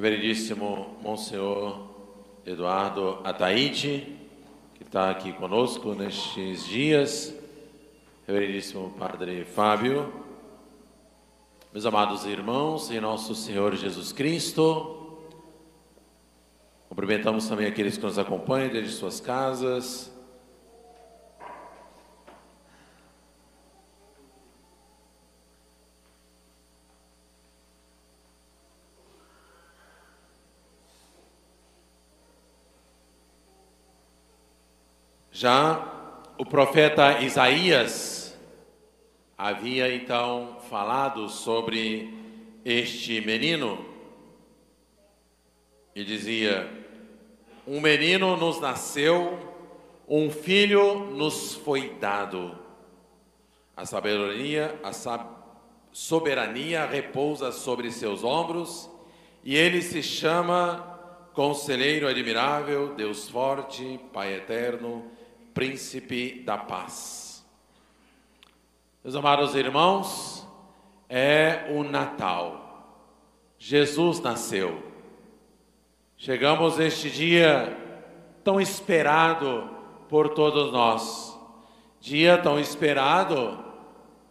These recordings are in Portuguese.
Reverendíssimo Monsenhor Eduardo Ataíde, que está aqui conosco nestes dias, Reverendíssimo Padre Fábio, meus amados irmãos, em nosso Senhor Jesus Cristo, cumprimentamos também aqueles que nos acompanham desde suas casas, Já o profeta Isaías havia então falado sobre este menino e dizia: Um menino nos nasceu, um filho nos foi dado. A sabedoria, a soberania repousa sobre seus ombros e ele se chama Conselheiro Admirável, Deus Forte, Pai Eterno príncipe da paz. Meus amados irmãos, é o Natal. Jesus nasceu. Chegamos este dia tão esperado por todos nós. Dia tão esperado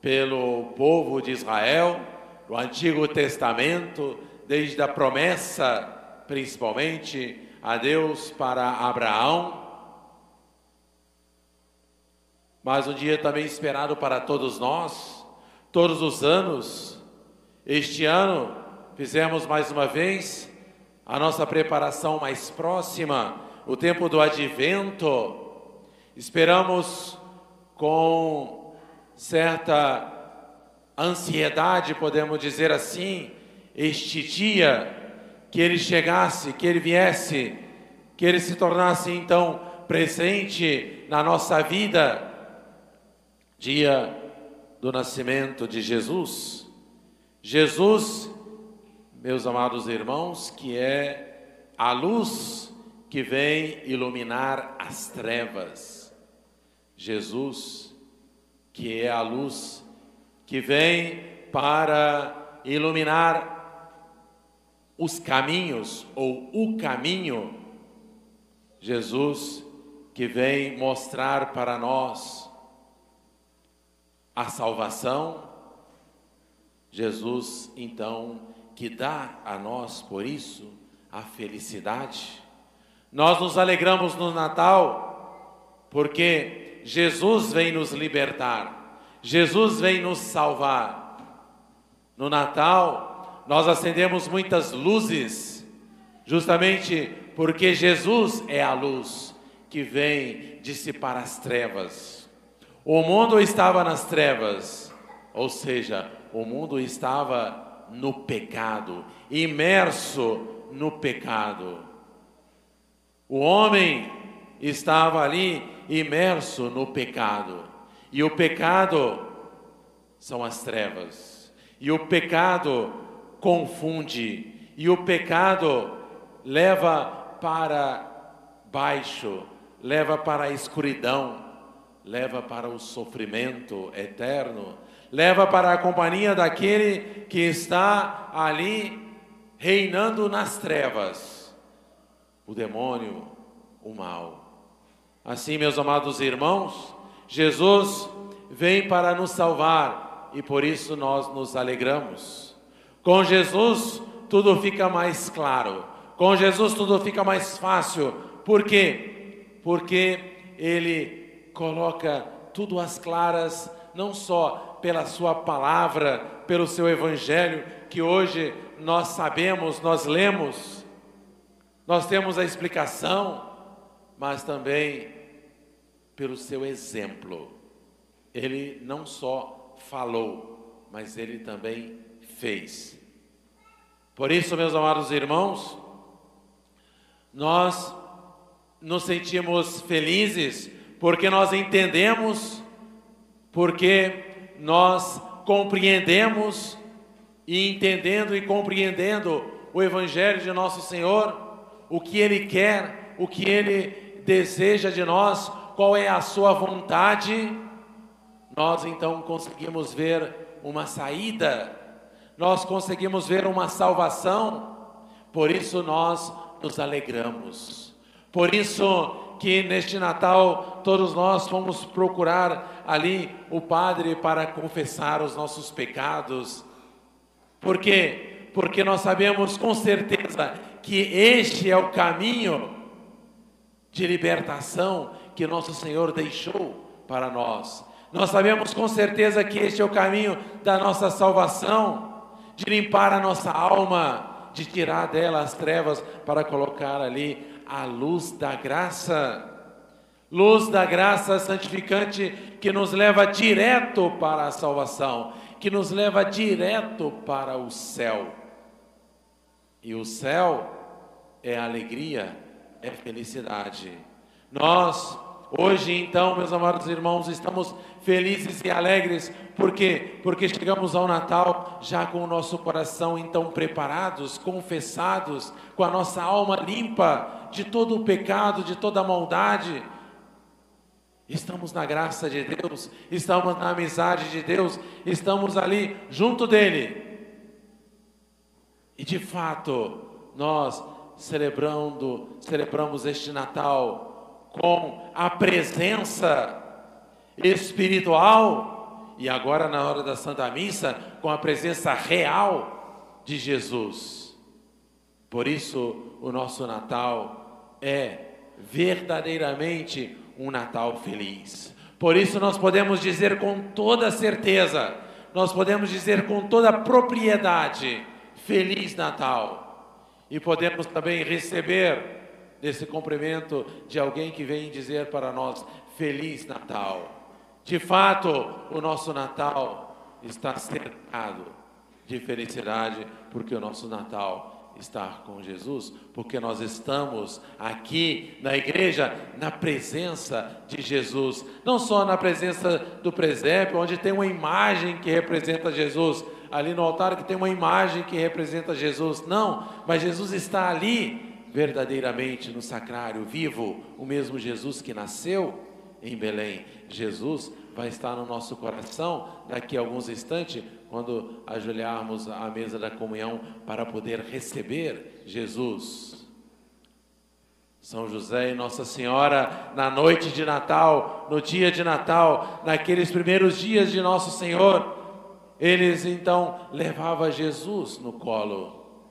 pelo povo de Israel, no Antigo Testamento, desde a promessa, principalmente a Deus para Abraão mas um dia também esperado para todos nós, todos os anos. Este ano fizemos mais uma vez a nossa preparação mais próxima, o tempo do advento. Esperamos com certa ansiedade, podemos dizer assim, este dia que ele chegasse, que ele viesse, que ele se tornasse então presente na nossa vida dia do nascimento de Jesus. Jesus, meus amados irmãos, que é a luz que vem iluminar as trevas. Jesus, que é a luz que vem para iluminar os caminhos ou o caminho. Jesus, que vem mostrar para nós a salvação, Jesus então que dá a nós por isso a felicidade. Nós nos alegramos no Natal porque Jesus vem nos libertar, Jesus vem nos salvar. No Natal, nós acendemos muitas luzes, justamente porque Jesus é a luz que vem dissipar as trevas. O mundo estava nas trevas, ou seja, o mundo estava no pecado, imerso no pecado. O homem estava ali imerso no pecado, e o pecado são as trevas, e o pecado confunde, e o pecado leva para baixo, leva para a escuridão leva para o sofrimento eterno, leva para a companhia daquele que está ali reinando nas trevas, o demônio, o mal. Assim, meus amados irmãos, Jesus vem para nos salvar e por isso nós nos alegramos. Com Jesus tudo fica mais claro, com Jesus tudo fica mais fácil, por quê? Porque Ele coloca tudo às claras, não só pela Sua palavra, pelo Seu Evangelho, que hoje nós sabemos, nós lemos, nós temos a explicação, mas também pelo Seu exemplo. Ele não só falou, mas ele também fez. Por isso, meus amados irmãos, nós nos sentimos felizes porque nós entendemos, porque nós compreendemos e entendendo e compreendendo o Evangelho de nosso Senhor, o que Ele quer, o que Ele deseja de nós, qual é a Sua vontade, nós então conseguimos ver uma saída, nós conseguimos ver uma salvação, Por isso nós nos alegramos. Por isso que neste Natal todos nós fomos procurar ali o Padre para confessar os nossos pecados. Por quê? Porque nós sabemos com certeza que este é o caminho de libertação que nosso Senhor deixou para nós. Nós sabemos com certeza que este é o caminho da nossa salvação, de limpar a nossa alma, de tirar dela as trevas para colocar ali a luz da graça. Luz da graça santificante que nos leva direto para a salvação, que nos leva direto para o céu. E o céu é alegria, é felicidade. Nós Hoje, então, meus amados irmãos, estamos felizes e alegres, por quê? Porque chegamos ao Natal já com o nosso coração então preparados, confessados, com a nossa alma limpa de todo o pecado, de toda a maldade. Estamos na graça de Deus, estamos na amizade de Deus, estamos ali junto dele. E de fato, nós celebrando, celebramos este Natal com a presença espiritual e agora na hora da Santa Missa com a presença real de Jesus. Por isso o nosso Natal é verdadeiramente um Natal feliz. Por isso nós podemos dizer com toda certeza, nós podemos dizer com toda propriedade, feliz Natal. E podemos também receber desse cumprimento de alguém que vem dizer para nós: Feliz Natal. De fato, o nosso Natal está cercado de felicidade, porque o nosso Natal está com Jesus, porque nós estamos aqui na igreja na presença de Jesus, não só na presença do presépio, onde tem uma imagem que representa Jesus, ali no altar que tem uma imagem que representa Jesus, não, mas Jesus está ali verdadeiramente no sacrário vivo, o mesmo Jesus que nasceu em Belém. Jesus vai estar no nosso coração daqui a alguns instantes, quando ajoelharmos à mesa da comunhão para poder receber Jesus. São José e Nossa Senhora, na noite de Natal, no dia de Natal, naqueles primeiros dias de Nosso Senhor, eles então levavam Jesus no colo.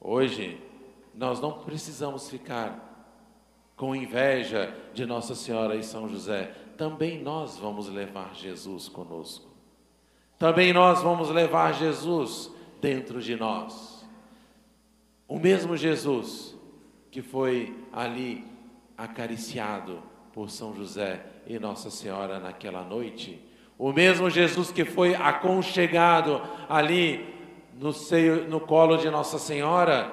Hoje, nós não precisamos ficar com inveja de Nossa Senhora e São José. Também nós vamos levar Jesus conosco. Também nós vamos levar Jesus dentro de nós. O mesmo Jesus que foi ali acariciado por São José e Nossa Senhora naquela noite, o mesmo Jesus que foi aconchegado ali no seio, no colo de Nossa Senhora,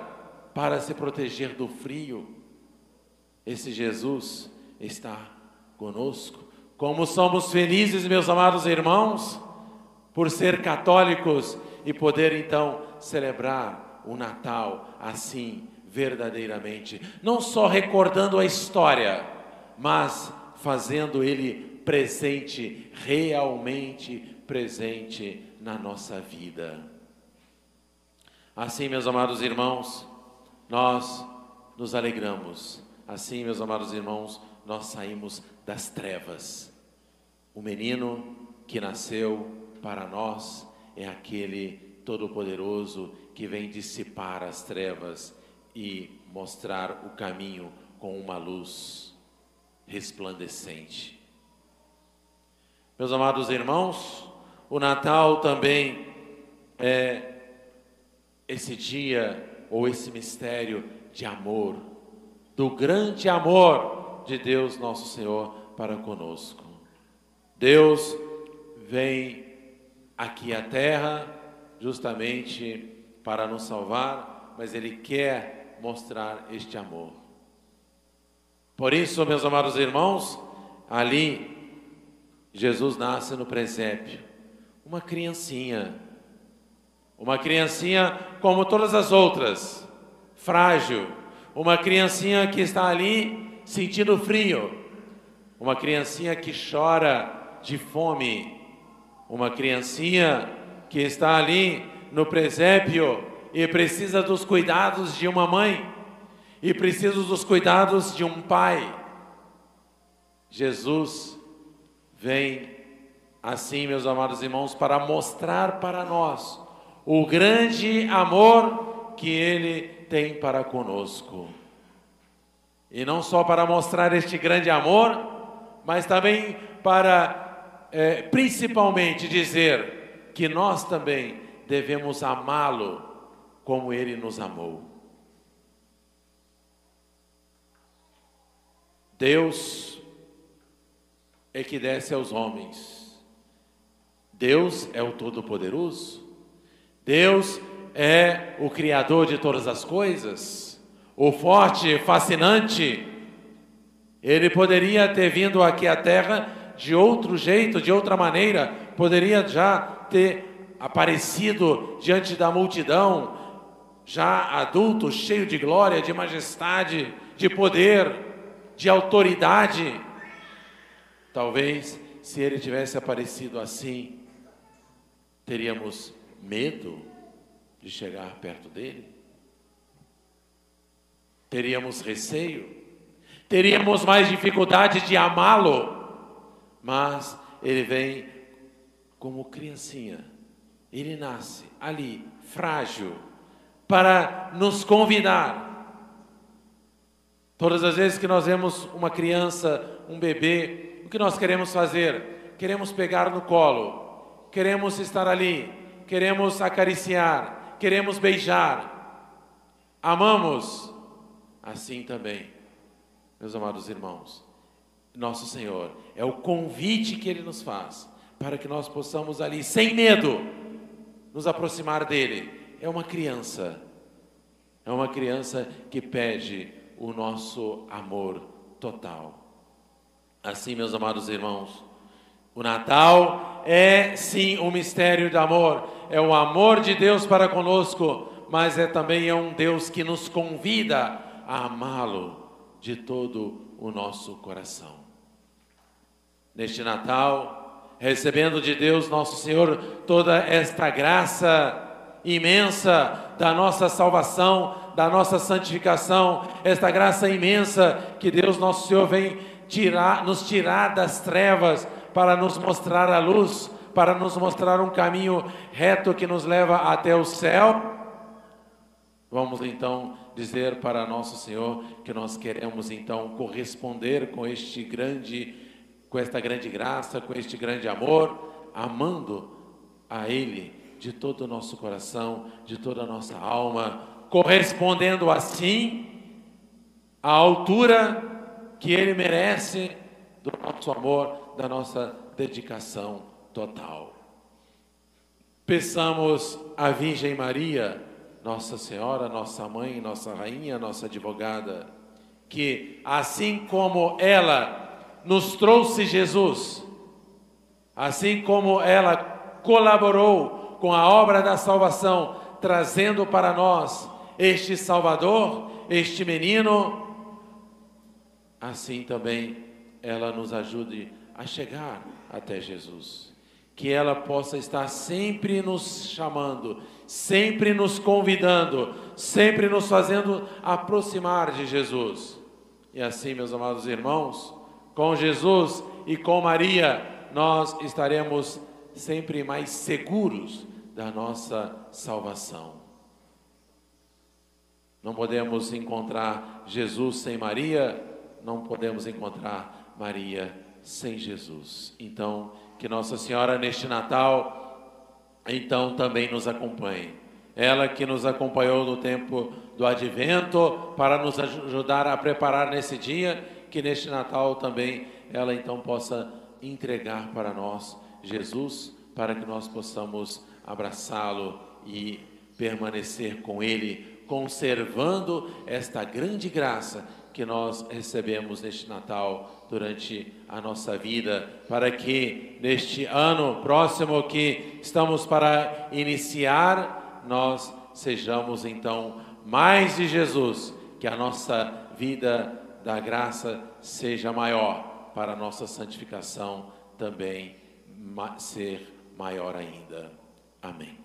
para se proteger do frio. Esse Jesus está conosco. Como somos felizes, meus amados irmãos, por ser católicos e poder então celebrar o Natal assim, verdadeiramente, não só recordando a história, mas fazendo ele presente, realmente presente na nossa vida. Assim, meus amados irmãos, nós nos alegramos. Assim, meus amados irmãos, nós saímos das trevas. O menino que nasceu para nós é aquele todo-poderoso que vem dissipar as trevas e mostrar o caminho com uma luz resplandecente. Meus amados irmãos, o Natal também é esse dia ou esse mistério de amor, do grande amor de Deus nosso Senhor para conosco. Deus vem aqui à terra justamente para nos salvar, mas Ele quer mostrar este amor. Por isso, meus amados irmãos, ali Jesus nasce no presépio, uma criancinha uma criancinha como todas as outras, frágil. Uma criancinha que está ali sentindo frio. Uma criancinha que chora de fome. Uma criancinha que está ali no presépio e precisa dos cuidados de uma mãe e precisa dos cuidados de um pai. Jesus vem assim, meus amados irmãos, para mostrar para nós o grande amor que ele tem para conosco. E não só para mostrar este grande amor, mas também para, é, principalmente, dizer que nós também devemos amá-lo como ele nos amou. Deus é que desce aos homens. Deus é o Todo-Poderoso. Deus é o Criador de todas as coisas, o forte, fascinante. Ele poderia ter vindo aqui à Terra de outro jeito, de outra maneira, poderia já ter aparecido diante da multidão, já adulto, cheio de glória, de majestade, de poder, de autoridade. Talvez, se ele tivesse aparecido assim, teríamos medo de chegar perto dele? Teríamos receio? Teríamos mais dificuldade de amá-lo? Mas ele vem como criancinha. Ele nasce ali, frágil, para nos convidar. Todas as vezes que nós vemos uma criança, um bebê, o que nós queremos fazer? Queremos pegar no colo, queremos estar ali, queremos acariciar, queremos beijar, amamos, assim também, meus amados irmãos, nosso Senhor, é o convite que Ele nos faz, para que nós possamos ali, sem medo, nos aproximar dEle. É uma criança, é uma criança que pede o nosso amor total. Assim, meus amados irmãos, o Natal é sim um mistério de amor, é o amor de Deus para conosco, mas é também é um Deus que nos convida a amá-lo de todo o nosso coração. Neste Natal, recebendo de Deus nosso Senhor toda esta graça imensa da nossa salvação, da nossa santificação, esta graça imensa que Deus nosso Senhor vem tirar, nos tirar das trevas para nos mostrar a luz, para nos mostrar um caminho reto que nos leva até o céu. Vamos então dizer para nosso Senhor que nós queremos então corresponder com este grande com esta grande graça, com este grande amor, amando a ele de todo o nosso coração, de toda a nossa alma, correspondendo assim à altura que ele merece do nosso amor, da nossa dedicação total. Peçamos à Virgem Maria, Nossa Senhora, nossa mãe, nossa rainha, nossa advogada, que assim como ela nos trouxe Jesus, assim como ela colaborou com a obra da salvação, trazendo para nós este Salvador, este menino, assim também ela nos ajude a chegar até Jesus. Que ela possa estar sempre nos chamando, sempre nos convidando, sempre nos fazendo aproximar de Jesus. E assim, meus amados irmãos, com Jesus e com Maria, nós estaremos sempre mais seguros da nossa salvação. Não podemos encontrar Jesus sem Maria, não podemos encontrar Maria sem Jesus. Então, que Nossa Senhora neste Natal, então também nos acompanhe. Ela que nos acompanhou no tempo do Advento para nos ajudar a preparar nesse dia, que neste Natal também ela então possa entregar para nós Jesus, para que nós possamos abraçá-lo e permanecer com ele, conservando esta grande graça que nós recebemos neste Natal durante a nossa vida, para que neste ano próximo que estamos para iniciar, nós sejamos então mais de Jesus, que a nossa vida da graça seja maior, para a nossa santificação também ser maior ainda. Amém.